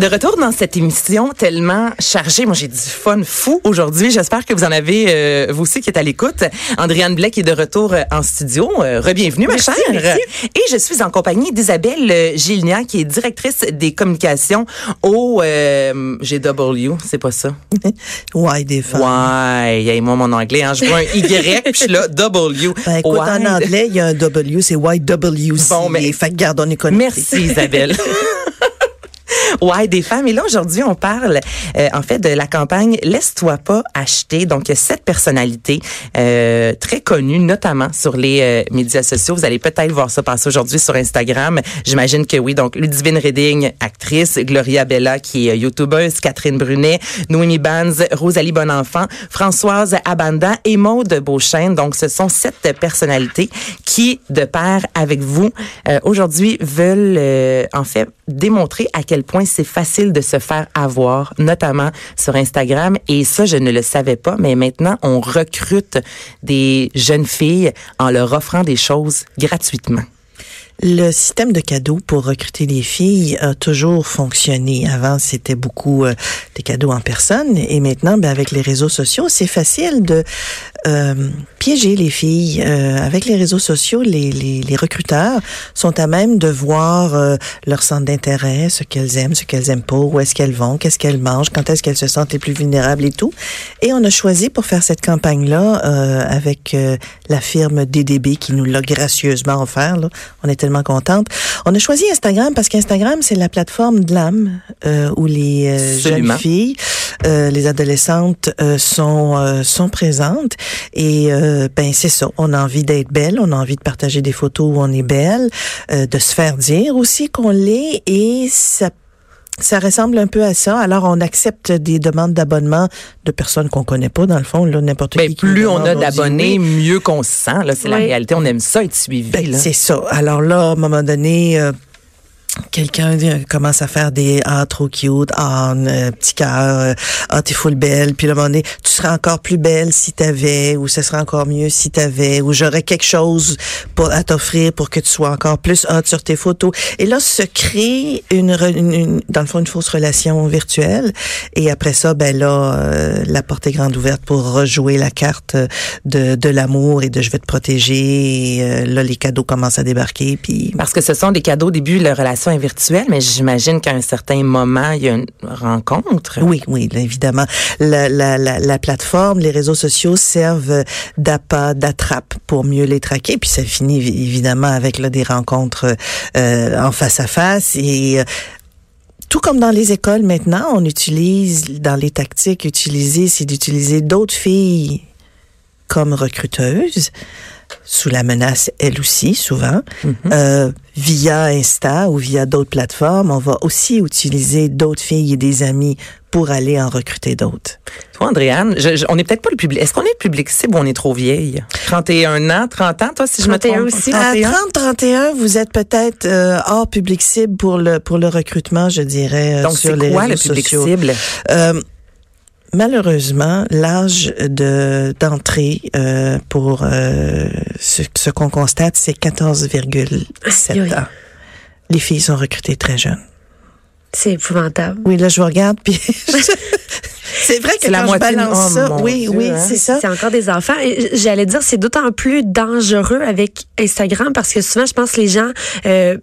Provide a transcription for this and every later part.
De retour dans cette émission tellement chargée. Moi, j'ai du fun fou aujourd'hui. J'espère que vous en avez, euh, vous aussi, qui êtes à l'écoute. Andréane Blais qui est de retour euh, en studio. Euh, Rebienvenue, ma chère. Et je suis en compagnie d'Isabelle euh, Gilnia, qui est directrice des communications au GW. C'est pas ça? Ouais, des femmes. Hey, moi, mon anglais, hein, je vois un Y, puis je suis là, W. Ben, écoute, en anglais, il y a un W, c'est YWC. Bon, mais- Fait que garde, on est. Merci Isabelle. Ouais, des femmes. Et là, aujourd'hui, on parle, euh, en fait, de la campagne Laisse-toi pas acheter. Donc, il y a sept personnalités euh, très connues, notamment sur les euh, médias sociaux. Vous allez peut-être voir ça passer aujourd'hui sur Instagram. J'imagine que oui. Donc, Ludivine Redding, actrice, Gloria Bella, qui est euh, youtubeuse, Catherine Brunet, Noémie Banz, Rosalie Bonenfant, Françoise Abanda et Maude Beauchesne. Donc, ce sont sept personnalités qui, de pair avec vous, euh, aujourd'hui, veulent, euh, en fait, démontrer à quel point c'est facile de se faire avoir, notamment sur Instagram. Et ça, je ne le savais pas, mais maintenant, on recrute des jeunes filles en leur offrant des choses gratuitement. Le système de cadeaux pour recruter les filles a toujours fonctionné. Avant, c'était beaucoup euh, des cadeaux en personne et maintenant, ben, avec les réseaux sociaux, c'est facile de euh, piéger les filles. Euh, avec les réseaux sociaux, les, les, les recruteurs sont à même de voir euh, leur centre d'intérêt, ce qu'elles aiment, ce qu'elles aiment pas, où est-ce qu'elles vont, qu'est-ce qu'elles mangent, quand est-ce qu'elles se sentent les plus vulnérables et tout. Et on a choisi pour faire cette campagne-là euh, avec euh, la firme DDB qui nous l'a gracieusement offert. Là. On est tellement contente. On a choisi Instagram parce qu'Instagram, c'est la plateforme de l'âme euh, où les euh, jeunes filles, euh, les adolescentes sont sont présentes. Et ben c'est ça. On a envie d'être belle, on a envie de partager des photos où on est belle, de se faire dire aussi qu'on l'est. Et ça ça ressemble un peu à ça. Alors, on accepte des demandes d'abonnement de personnes qu'on connaît pas, dans le fond, là, n'importe Ben, qui. plus on a d'abonnés, mieux qu'on se sent. Là, c'est la réalité. On aime ça être suivi. Ben, là. c'est ça. Alors là, à un moment donné, euh, quelqu'un euh, commence à faire des ah trop cute, ah un petit cœur, euh, ah t'es full belle, puis un moment donné, tu serais encore plus belle si t'avais, ou ce serait encore mieux si t'avais, ou j'aurais quelque chose pour à t'offrir pour que tu sois encore plus hot sur tes photos. Et là, se crée une, une- une- dans le fond une fausse relation virtuelle. Et après ça, ben là, euh, la porte est grande ouverte pour rejouer la carte de, de l'amour et de je vais te protéger. Et, euh, là, les cadeaux commencent à débarquer, puis Parce que ce sont des cadeaux au début, la relation est virtuelle, mais j'imagine qu'à un certain moment, il y a une rencontre. Oui, oui, évidemment. La, la, la, la plateforme, les réseaux sociaux servent d'appât, d'attrape pour mieux les traquer. Puis ça finit évi- évidemment avec des rencontres euh, en face à face. Et euh, tout comme dans les écoles maintenant, on utilise, dans les tactiques utilisées, c'est d'utiliser d'autres filles comme recruteuses, sous la menace, elle aussi, souvent. Euh, via Insta ou via d'autres plateformes, on va aussi utiliser d'autres filles et des amis pour aller en recruter d'autres. Toi, Andréane, je- je- on n'est peut-être pas le public. Est-ce qu'on est le public cible ou on est trop vieille? 31 ans, 30 ans, toi, si je me 31 trompe? aussi. À 31? 30-31, vous êtes peut-être euh, hors public cible pour le pour le recrutement, je dirais, euh, Donc, sur c'est les quoi le réseaux public sociaux. cible? Malheureusement, l'âge de d'entrée euh, pour euh, ce, ce qu'on constate, c'est 14,7 Aïe, aïe. ans. Les filles sont recrutées très jeunes. C'est épouvantable. Oui, là, je vous regarde, puis c'est vrai que la je de- balance ça, oui, Dieu, oui, hein. c'est ça. C'est encore des enfants. J'allais dire, c'est d'autant plus dangereux avec Instagram parce que souvent, je pense que les gens euh,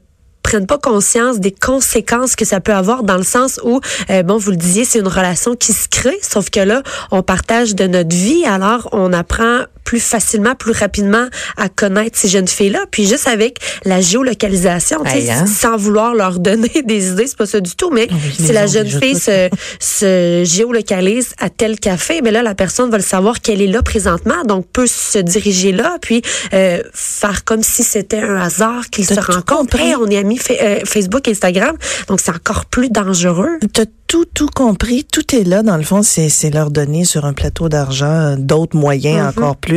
prennent pas conscience des conséquences que ça peut avoir dans le sens où, euh, bon, vous le disiez, c'est une relation qui se crée, sauf que là, on partage de notre vie, alors on apprend plus facilement, plus rapidement à connaître ces jeunes filles-là. Puis juste avec la géolocalisation, Hey, hein? sans vouloir leur donner des idées, c'est pas ça du tout, mais Oui, si la jeune fille se, se géolocalise à tel café, mais là, la personne va le savoir qu'elle est là présentement, donc peut se diriger là, puis euh, faire comme si c'était un hasard qu'ils se rencontrent. Hey, on est amis euh, Facebook, Instagram, donc c'est encore plus dangereux. T'as tout, tout compris. Tout est là, dans le fond. C'est, leur donner sur un plateau d'argent euh, d'autres moyens encore plus.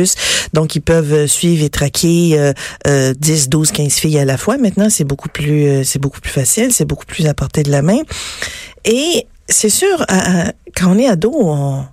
Donc, ils peuvent euh, suivre et traquer euh, euh, 10, 12, 15 filles à la fois. Maintenant, c'est beaucoup plus, euh, c'est beaucoup plus facile. C'est beaucoup plus à portée de la main. Et c'est sûr, quand on est ado, on,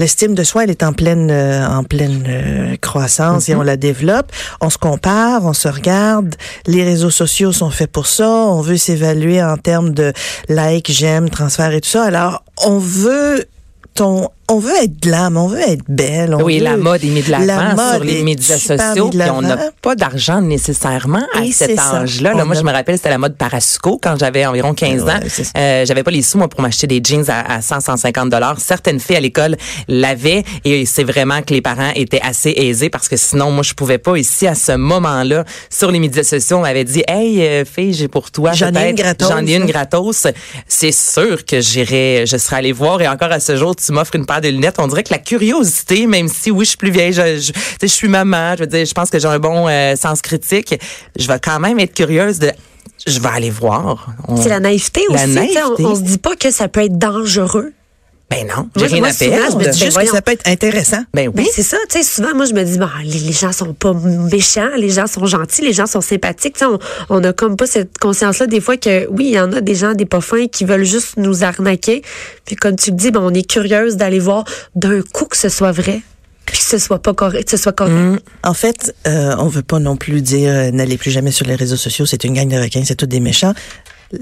L'estime de soi, elle est en pleine, euh, en pleine euh, croissance et on la développe. On se compare, on se regarde. Les réseaux sociaux sont faits pour ça. On veut s'évaluer en termes de likes, j'aime, transfert et tout ça. Alors, on veut ton on veut être glam, on veut être belle. On oui, veut, la mode est mise de la l'avant mode sur les médias sociaux, puis on n'a pas d'argent nécessairement à Et cet âge-là. Là, moi, je me rappelle, c'était la mode Parasuco quand j'avais environ 15 Ouais, ans. Euh, j'avais pas les sous moi pour m'acheter des jeans à, à 100, 150 dollars. Certaines filles à l'école l'avaient et c'est vraiment que les parents étaient assez aisés parce que sinon, moi, je pouvais pas ici à ce moment-là sur les médias sociaux. On m'avait dit, hey, euh, fille, j'ai pour toi J'en ai une gratos, J'en ai une gratos. C'est sûr que j'irais, je serais allée voir et encore à ce jour, tu m'offres une paire de lunettes. On dirait que la curiosité, même si oui, je suis plus vieille, je, je, suis maman, je veux dire, je pense que j'ai un bon euh, sens critique. Je vais quand même être curieuse de, je vais aller voir. On- C'est la naïveté La aussi. naïveté. On, on se dit pas que ça peut être dangereux. Ben non, j'ai rien moi, à souvent, perdre. je me dis, Juste que voyons. ça peut être intéressant. Ben Ben, oui. c'est ça, tu sais, souvent, moi, je me dis, bon, les, les gens sont pas méchants, les gens sont gentils, les gens sont sympathiques, tu sais, on, on a comme pas cette conscience-là, des fois, que oui, il y en a des gens, des pas fins, qui veulent juste nous arnaquer. Puis, comme tu le dis, ben, on est curieuse d'aller voir d'un coup que ce soit vrai, puis que ce soit pas correct, que ce soit correct. En fait, euh, on veut pas non plus dire euh, n'allez plus jamais sur les réseaux sociaux, c'est une gang de requins, c'est tous des méchants.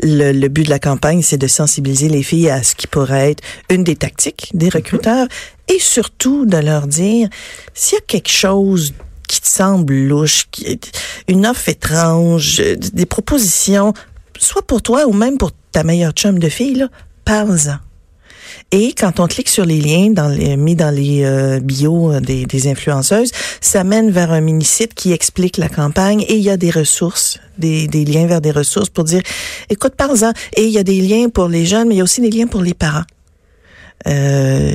Le, le but de la campagne, c'est de sensibiliser les filles à ce qui pourrait être une des tactiques des recruteurs et surtout de leur dire s'il y a quelque chose qui te semble louche, qui est une offre étrange, euh, des propositions, soit pour toi ou même pour ta meilleure chum de fille, parle-en. Et quand on clique sur les liens dans les, mis dans les euh, bios des, des influenceuses, ça mène vers un mini-site qui explique la campagne et il y a des ressources, des, des liens vers des ressources pour dire, écoute, parle-en. Et il y a des liens pour les jeunes, mais il y a aussi des liens pour les parents. Euh,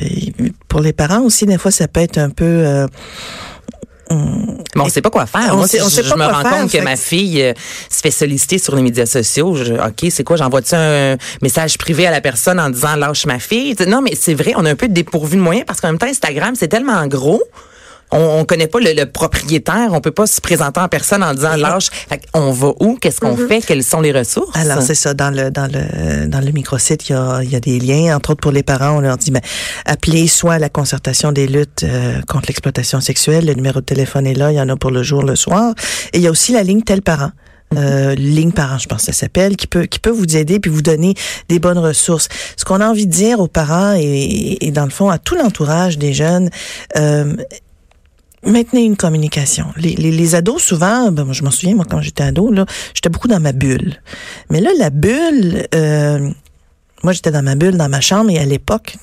pour les parents aussi, des fois, ça peut être un peu... euh, Mais on sait pas quoi faire. On Moi, sait- on je, sait je pas me quoi rends faire, compte que ma fille euh, se fait solliciter sur les médias sociaux. Je- OK, c'est quoi? J'envoie-tu un message privé à la personne en disant lâche ma fille? Non, mais c'est vrai, on a un peu dépourvu de moyens parce qu'en même temps, Instagram, c'est tellement gros. On, on connaît pas le, le propriétaire. On peut pas se présenter en personne en disant lâche. Fait on va où? Qu'est-ce qu'on fait? Quelles sont les ressources? Alors c'est ça dans le dans le dans le microsite il y a il y a des liens entre autres pour les parents on leur dit ben appelez soit la concertation des luttes euh, contre l'exploitation sexuelle le numéro de téléphone est là il y en a pour le jour le soir et il y a aussi la ligne tel parent euh, ligne parent, je pense que ça s'appelle, qui peut qui peut vous aider puis vous donner des bonnes ressources. Ce qu'on a envie de dire aux parents et, et dans le fond à tout l'entourage des jeunes, euh, maintenez une communication. Les, les, les ados, souvent, ben, je m'en souviens, moi, quand j'étais ado, là, j'étais beaucoup dans ma bulle. Mais là, la bulle, euh, moi, j'étais dans ma bulle, dans ma chambre, et à l'époque,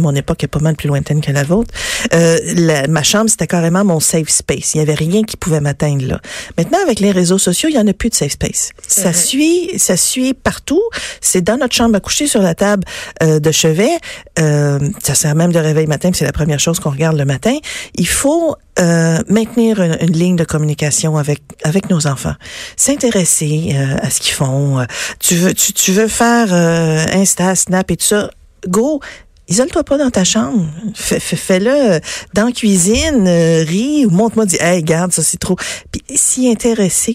mon époque est pas mal plus lointaine que la vôtre, euh, la- ma chambre, c'était carrément mon safe space. Il y avait rien qui pouvait m'atteindre là. Maintenant, avec les réseaux sociaux, il y en a plus de safe space. Ça suit, ça suit partout. C'est dans notre chambre à coucher, sur la table euh, de chevet. Euh, ça sert même de réveil matin, c'est la première chose qu'on regarde le matin. Il faut euh, maintenir une, une ligne de communication avec avec nos enfants, s'intéresser euh, à ce qu'ils font. Euh, Tu veux tu, tu veux faire euh, Insta, Snap et tout ça, go. Isole-toi pas dans ta chambre. Fais- fais- Fais-le dans la cuisine, euh, ris ou montre-moi, dis, hey, garde, ça c'est trop. Puis s'y intéresser.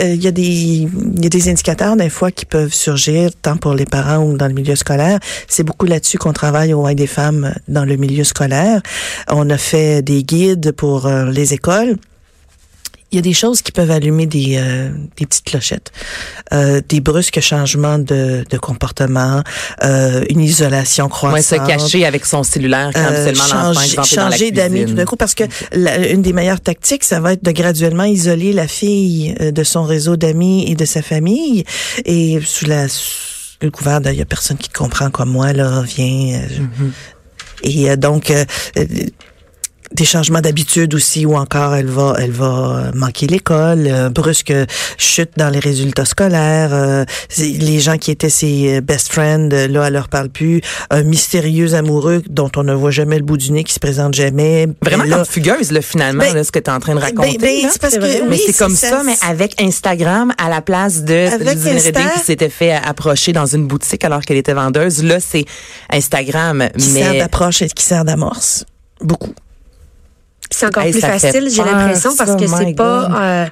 Euh, Il y, a des- y a des indicateurs des fois qui peuvent surgir, tant pour les parents ou dans le milieu scolaire. C'est beaucoup là-dessus qu'on travaille au Haut des femmes dans le milieu scolaire. On a fait des guides pour euh, les écoles. Il y a des choses qui peuvent allumer des, euh, des petites clochettes, euh, des brusques changements de, de comportement, euh, une isolation croissante. Ouais, se cacher avec son cellulaire quand Euh, seulement changer, changer d'amis tout d'un coup parce que la- une des meilleures tactiques ça va être de graduellement isoler la fille euh, de son réseau d'amis et de sa famille et sous la sous le couvert de il y a personne qui te comprend comme moi là viens euh, Mm-hmm. et donc des changements d'habitude aussi ou encore elle va elle va manquer l'école euh, brusque chute dans les résultats scolaires euh, les gens qui étaient ses best friends euh, là elle leur parle plus un mystérieux amoureux dont on ne voit jamais le bout du nez qui se présente jamais Vraiment là, comme fugueuse, là, finalement, Ben, là, ce que tu es en train de raconter. ben, ben, là. c'est parce que mais oui, c'est comme ça, mais avec Instagram à la place de. Redding qui s'était fait approcher dans une boutique alors qu'elle était vendeuse. Là, c'est Instagram, qui sert mais d'approche et qui sert d'amorce beaucoup C'est encore Hey, plus facile, j'ai l'impression, parce que c'est pas euh,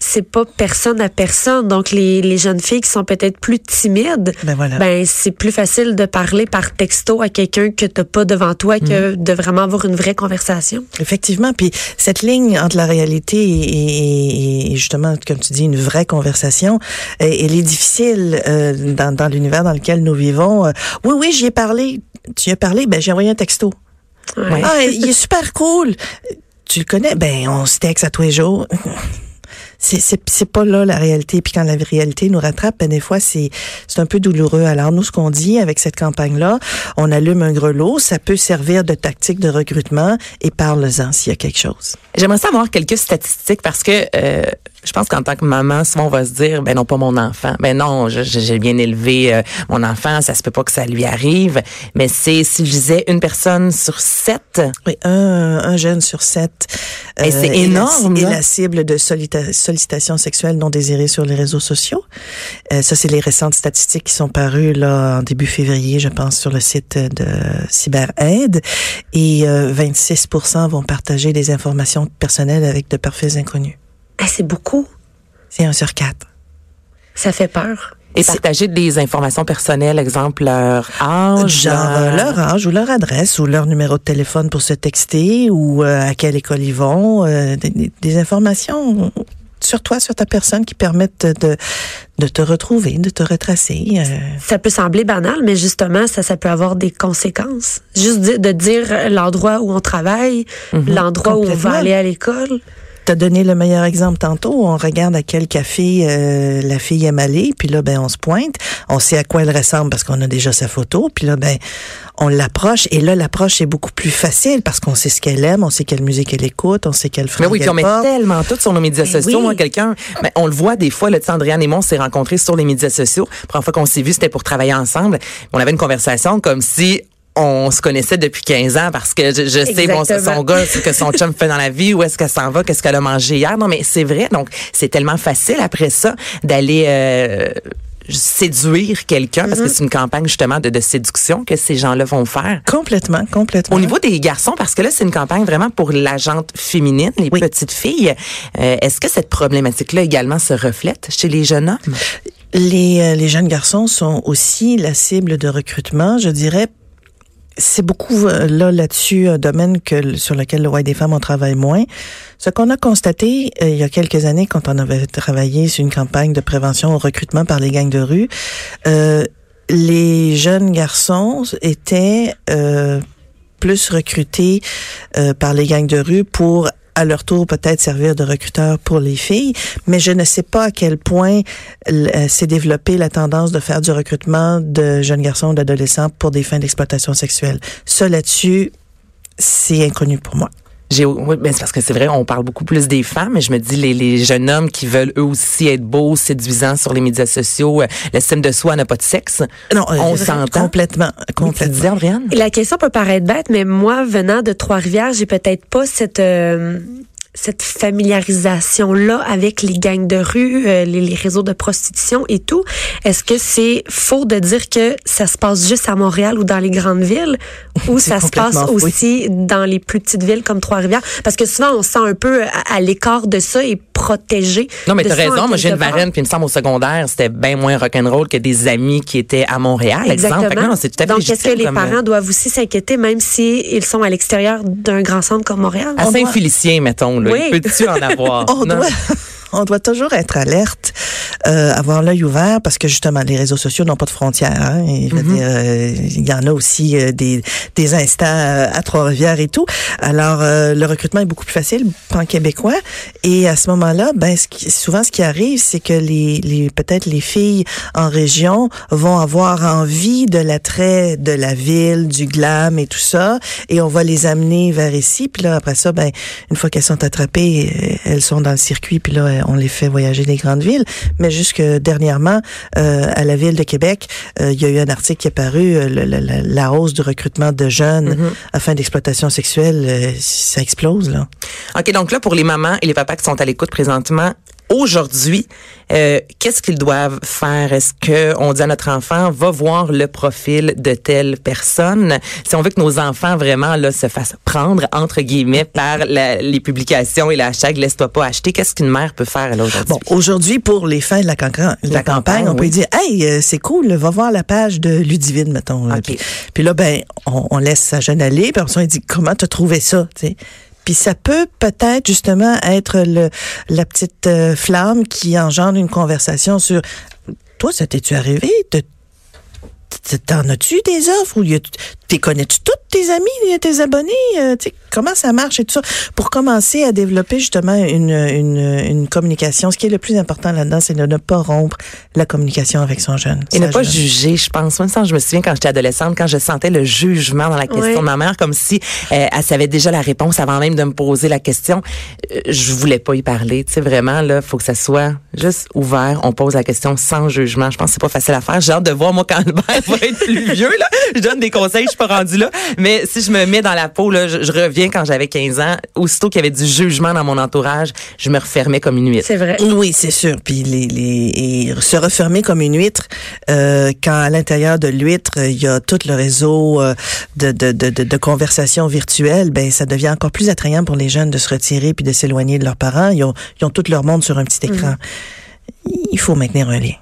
c'est pas personne à personne. Donc, les, les jeunes filles qui sont peut-être plus timides, Ben voilà. ben c'est plus facile de parler par texto à quelqu'un que t'as pas devant toi que de vraiment avoir une vraie conversation. Effectivement, puis cette ligne entre la réalité et, et- et justement, comme tu dis, une vraie conversation, elle est difficile euh, dans, dans l'univers dans lequel nous vivons. Euh, oui, oui, j'y ai parlé. Tu y as parlé, ben j'ai envoyé un texto. Ouais. Ah, il est super cool. Tu le connais? Ben, on se texte à tous les jours. C'est, c'est, c'est pas là la réalité. Puis quand la réalité nous rattrape, ben des fois, c'est, c'est un peu douloureux. Alors, nous, ce qu'on dit avec cette campagne-là, on allume un grelot, ça peut servir de tactique de recrutement et parle-en s'il y a quelque chose. J'aimerais savoir quelques statistiques parce que euh, je pense qu'en tant que maman, souvent on va se dire, ben non, pas mon enfant. Ben non, j'ai bien élevé euh, mon enfant, ça se peut pas que ça lui arrive. Mais c'est, si je disais, une personne sur sept. Oui, un, un jeune sur sept. euh, Et c'est est la- énorme, Est là. la cible de sollicitations sexuelles non désirées sur les réseaux sociaux. Euh, ça, c'est les récentes statistiques qui sont parues là en début février, je pense, sur le site de CyberAide. Et euh, 26% vont partager des informations personnelles avec de parfaits inconnus. Ah, c'est beaucoup. C'est un sur quatre. Ça fait peur. Et partager des informations personnelles, exemple leur âge. Genre euh, leur âge ou leur adresse ou leur numéro de téléphone pour se texter ou euh, à quelle école ils vont, euh, des, informations sur toi, sur ta personne qui permettent de, de te retrouver, de te retracer. euh. Ça peut sembler banal, mais justement, ça, ça peut avoir des conséquences. Juste de dire l'endroit où on travaille, l'endroit où on va aller à l'école. T'as donné le meilleur exemple tantôt. On regarde à quel café euh, la fille aime aller, puis là, ben, on se pointe. On sait à quoi elle ressemble parce qu'on a déjà sa photo, puis là, ben, on l'approche. Et là, l'approche est beaucoup plus facile parce qu'on sait ce qu'elle aime, on sait quelle musique elle écoute, on sait quelle Mais fringue oui, puis elle on met tellement tout sur nos médias Ben sociaux. oui. Moi, quelqu'un, ben, on le voit des fois, le Andréane et moi, on s'est rencontrés sur les médias sociaux. La première fois qu'on s'est vus, c'était pour travailler ensemble. On avait une conversation comme si on se connaissait depuis 15 ans parce que je, je sais bon Exactement. son gars ce que son chum fait dans la vie où est-ce qu'elle s'en va qu'est-ce qu'elle a mangé hier non mais c'est vrai donc c'est tellement facile après ça d'aller euh, séduire quelqu'un parce Mm-hmm. que c'est une campagne justement de, de séduction que ces gens-là vont faire Complètement, complètement. au niveau des garçons, parce que là, c'est une campagne vraiment pour la gente féminine, les Oui. petites filles, euh, est-ce que cette problématique-là également se reflète chez les jeunes hommes? Les, euh, les jeunes garçons sont aussi la cible de recrutement, je dirais. C'est beaucoup euh, là là-dessus un domaine que sur lequel le White des femmes on travaille moins. Ce qu'on a constaté euh, il y a quelques années quand on avait travaillé sur une campagne de prévention au recrutement par les gangs de rue, euh, les jeunes garçons étaient euh, plus recrutés euh, par les gangs de rue pour à leur tour peut-être servir de recruteurs pour les filles, mais je ne sais pas à quel point euh, s'est développée la tendance de faire du recrutement de jeunes garçons, d'adolescents pour des fins d'exploitation sexuelle. Ça là-dessus, c'est inconnu pour moi. J'ai, oui, ben c'est parce que c'est vrai, on parle beaucoup plus des femmes, mais je me dis les, les jeunes hommes qui veulent eux aussi être beaux, séduisants sur les médias sociaux, euh, l'estime de soi n'a pas de sexe. Non, euh, On s'entend. complètement, Oui, tu complètement. disais, Andréane? Et La question peut paraître bête, mais moi, venant de Trois-Rivières, j'ai peut-être pas cette euh, cette familiarisation-là avec les gangs de rue, euh, les, les réseaux de prostitution et tout. Est-ce que c'est faux de dire que ça se passe juste à Montréal ou dans les grandes villes ou ça se passe aussi dans les plus petites villes comme Trois-Rivières? Parce que souvent, on se sent un peu à, à l'écart de ça et protégé. Non, mais t'as raison. Moi, j'ai une varenne, puis il me semble au secondaire, c'était bien moins rock'n'roll que des amis qui étaient à Montréal, exemple. Fait que non, tout à fait Donc, est-ce que les comme, euh, parents doivent aussi s'inquiéter, même si ils sont à l'extérieur d'un grand centre comme Montréal? À doit- Saint-Félicien, mettons, là. Oui. Il peut-tu en avoir? On Non. doit, on doit toujours être alerte, euh, avoir l'œil ouvert parce que justement les réseaux sociaux n'ont pas de frontières. Hein, et dire, euh, il y en a aussi euh, des, des instants euh, à Trois-Rivières et tout. Alors euh, le recrutement est beaucoup plus facile pan québécois. Et à ce moment-là, ben ce qui, souvent ce qui arrive, c'est que les, les peut-être les filles en région vont avoir envie de l'attrait de la ville, du glam et tout ça, et on va les amener vers ici. Puis là après ça, ben une fois qu'elles sont attrapées, elles sont dans le circuit, puis là, on les fait voyager des grandes villes. Mais jusque dernièrement, euh, à la ville de Québec, euh, il y a eu un article qui est paru, euh, le- le- la, la hausse du recrutement de jeunes à fin d'exploitation sexuelle, euh, ça explose, là. OK, donc là, pour les mamans et les papas qui sont à l'écoute présentement, aujourd'hui, euh, qu'est-ce qu'ils doivent faire? Est-ce que on dit à notre enfant, va voir le profil de telle personne? Si on veut que nos enfants vraiment là se fassent prendre, entre guillemets, par la- les publications et le hashtag Laisse-toi pas acheter, qu'est-ce qu'une mère peut faire là aujourd'hui? Bon, aujourd'hui, pour les fins de la, campagne, on peut dire, hey, euh, c'est cool, va voir la page de Ludivine, mettons. là. OK. Puis, puis là, ben, on, on laisse sa jeune aller, puis on dit, comment t'as trouvé ça? Puis ça peut peut-être justement être la petite euh, flamme qui engendre une conversation sur, toi, ça t'es-tu arrivé? T'en as-tu des offres ou t'es connais-tu toutes tes amis, tes abonnés? Euh, tu sais, comment ça marche et tout ça? Pour commencer à développer justement une, une, une communication, ce qui est le plus important là-dedans, c'est de ne pas rompre la communication avec son jeune. Et ne pas juger, je pense. Ça, je me souviens quand j'étais adolescente, quand je sentais le jugement dans la question de ma mère, comme si euh, elle savait déjà la réponse avant même de me poser la question. Euh, je voulais pas y parler. Tu sais, vraiment, là, faut que ça soit juste ouvert. On pose la question sans jugement. Je pense que c'est pas facile à faire. J'ai hâte de voir, moi, quand Albert va être plus vieux, là. Je donne des conseils, je pas rendue là. Mais si je me mets dans la peau, là, je, je reviens quand j'avais 15 ans. Aussitôt qu'il y avait du jugement dans mon entourage, je me refermais comme une huître. C'est vrai. Oui, c'est sûr. Puis les, les et se refermer comme une huître, euh, quand à l'intérieur de l'huître euh, il y a tout le réseau euh, de, de, de, de, de conversations virtuelles, ben ça devient encore plus attrayant pour les jeunes de se retirer puis de s'éloigner de leurs parents. Ils ont, ils ont tout leur monde sur un petit écran. Il faut maintenir un lien.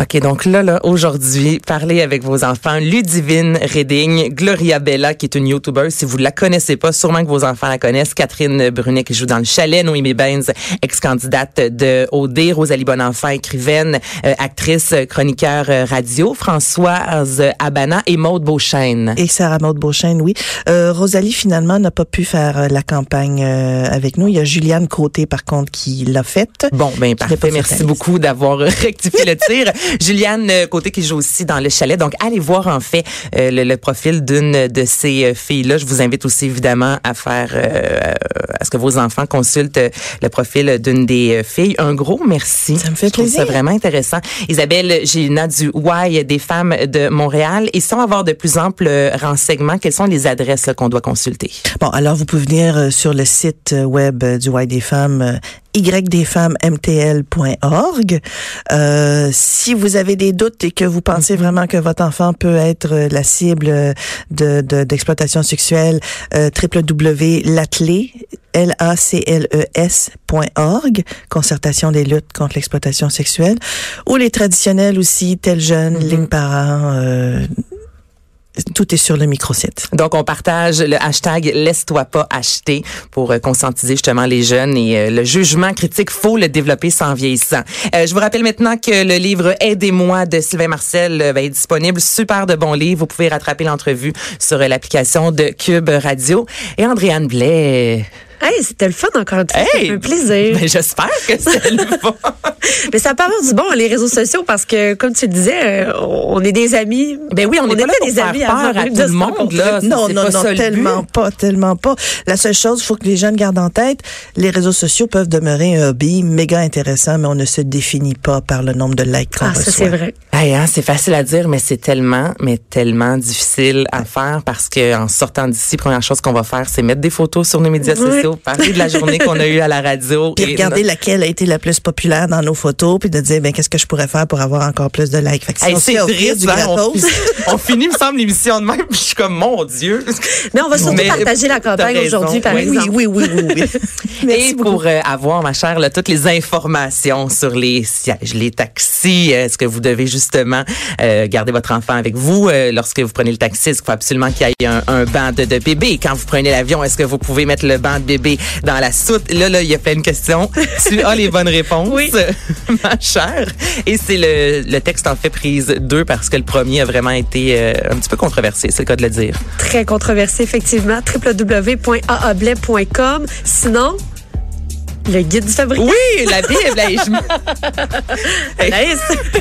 OK, donc là, là, aujourd'hui, parlez avec vos enfants. Ludivine Redding, Gloria Bella, qui est une YouTuber. Si vous la connaissez pas, sûrement que vos enfants la connaissent. Catherine Brunet, qui joue dans le chalet. Noémie Benz, ex-candidate de OD. Rosalie Bonenfant, écrivaine, euh, actrice, chroniqueur euh, radio. Françoise Abana et Maude Beauchesne. Et Sarah Maud Beauchesne, oui. Euh, Rosalie, finalement, n'a pas pu faire euh, la campagne euh, avec nous. Il y a Juliane Côté, par contre, qui l'a faite. Bon, ben parfait. Merci beaucoup d'avoir rectifié le tir. Juliane euh, Côté qui joue aussi dans le chalet. Donc, allez voir en fait euh, le, le profil d'une de ces euh, filles-là. Je vous invite aussi évidemment à faire, euh, à ce que vos enfants consultent euh, le profil d'une des filles. Un gros merci. Ça me fait Je trouve plaisir. ça vraiment intéressant. Isabelle Gélina du Y des femmes de Montréal. Et sans avoir de plus amples renseignements, quelles sont les adresses qu'on doit consulter? Bon, alors vous pouvez venir sur le site web du Y des femmes, ydesfemmesmtl.org. Euh, si vous avez des doutes et que vous pensez vraiment que votre enfant peut être euh, la cible de de- d'exploitation sexuelle, euh, www.latlé L-A-C-L-E-S.org, concertation des luttes contre l'exploitation sexuelle, ou les traditionnels aussi, tel jeune, ligne parent, euh, tout est sur le microsite. Donc, on partage le hashtag Laisse-toi pas acheter pour euh, conscientiser justement les jeunes et euh, le jugement critique, faut le développer sans vieillissant. Euh, je vous rappelle maintenant que le livre Aidez-moi de Sylvain Marcel va être disponible. Super de bon livre. Vous pouvez rattraper l'entrevue sur l'application de Cube Radio. Et Andréane Blais. Hey, c'était le fun encore une fois. Ça Hey! fait un plaisir. Ben, j'espère que c'est le fun. Mais ça peut avoir du bon, les réseaux sociaux, parce que, comme tu le disais, euh, on est des amis. Ben oui, on, est pas là était pour des faire amis peur avant à tout le monde, là. Non, non, pas non, ça le tellement but. pas, tellement pas. La seule chose, il faut que les jeunes gardent en tête, les réseaux sociaux peuvent demeurer un hobby méga intéressant, mais on ne se définit pas par le nombre de likes qu'on Ah, ça, c'est vrai. Hey, hein, c'est facile à dire, mais c'est tellement, mais tellement difficile à faire parce que en sortant d'ici, première chose qu'on va faire, c'est mettre des photos sur nos médias Oui. sociaux, parler de la journée qu'on a eue à la radio. Puis et- regarder laquelle a été la plus populaire dans nos photos, puis de dire, ben, qu'est-ce que je pourrais faire pour avoir encore plus de likes? Fait que si Hey, on c'est triste, du hein, on, finit, me semble, l'émission de même, puis je suis comme, mon Dieu. Mais on va surtout Mais partager la campagne aujourd'hui, par Oui, oui, exemple. oui, oui, oui, oui. Merci et beaucoup. pour euh, avoir, ma chère, là, toutes les informations sur les sièges, les taxis, euh, est-ce que vous devez justement euh, garder votre enfant avec vous euh, lorsque vous prenez le taxi? Est-ce qu'il faut absolument qu'il y ait un, un banc de, de bébé? Quand vous prenez l'avion, est-ce que vous pouvez mettre le banc de bébé dans la soute? Là, là, il y a plein de questions. tu as les bonnes réponses, Oui. ma chère. Et c'est le, le texte en fait prise 2 parce que le premier a vraiment été euh, un petit peu controversé, c'est le cas de le dire. Très controversé, effectivement. www.aablais.com. Sinon, le guide du fabricant. Oui, la Bible. je- Anaïs,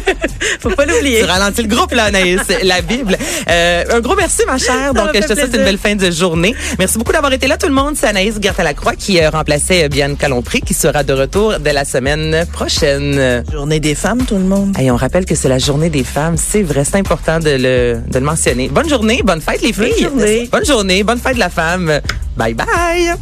faut pas l'oublier. Tu ralentis le groupe, là, Anaïs. La Bible. Euh, un gros merci, ma chère. Donc, je te souhaite une belle fin de journée. Merci beaucoup d'avoir été là, tout le monde. C'est Anaïs Gertin-Lacroix qui euh, remplaçait Bianne Calompré, qui sera de retour dès la semaine prochaine. Journée des femmes, tout le monde. Hey, on rappelle que c'est la journée des femmes. C'est vrai, c'est important de le, de le mentionner. Bonne journée, bonne fête, les Bonne filles. journée. Bonne journée, bonne fête de la femme. Bye bye.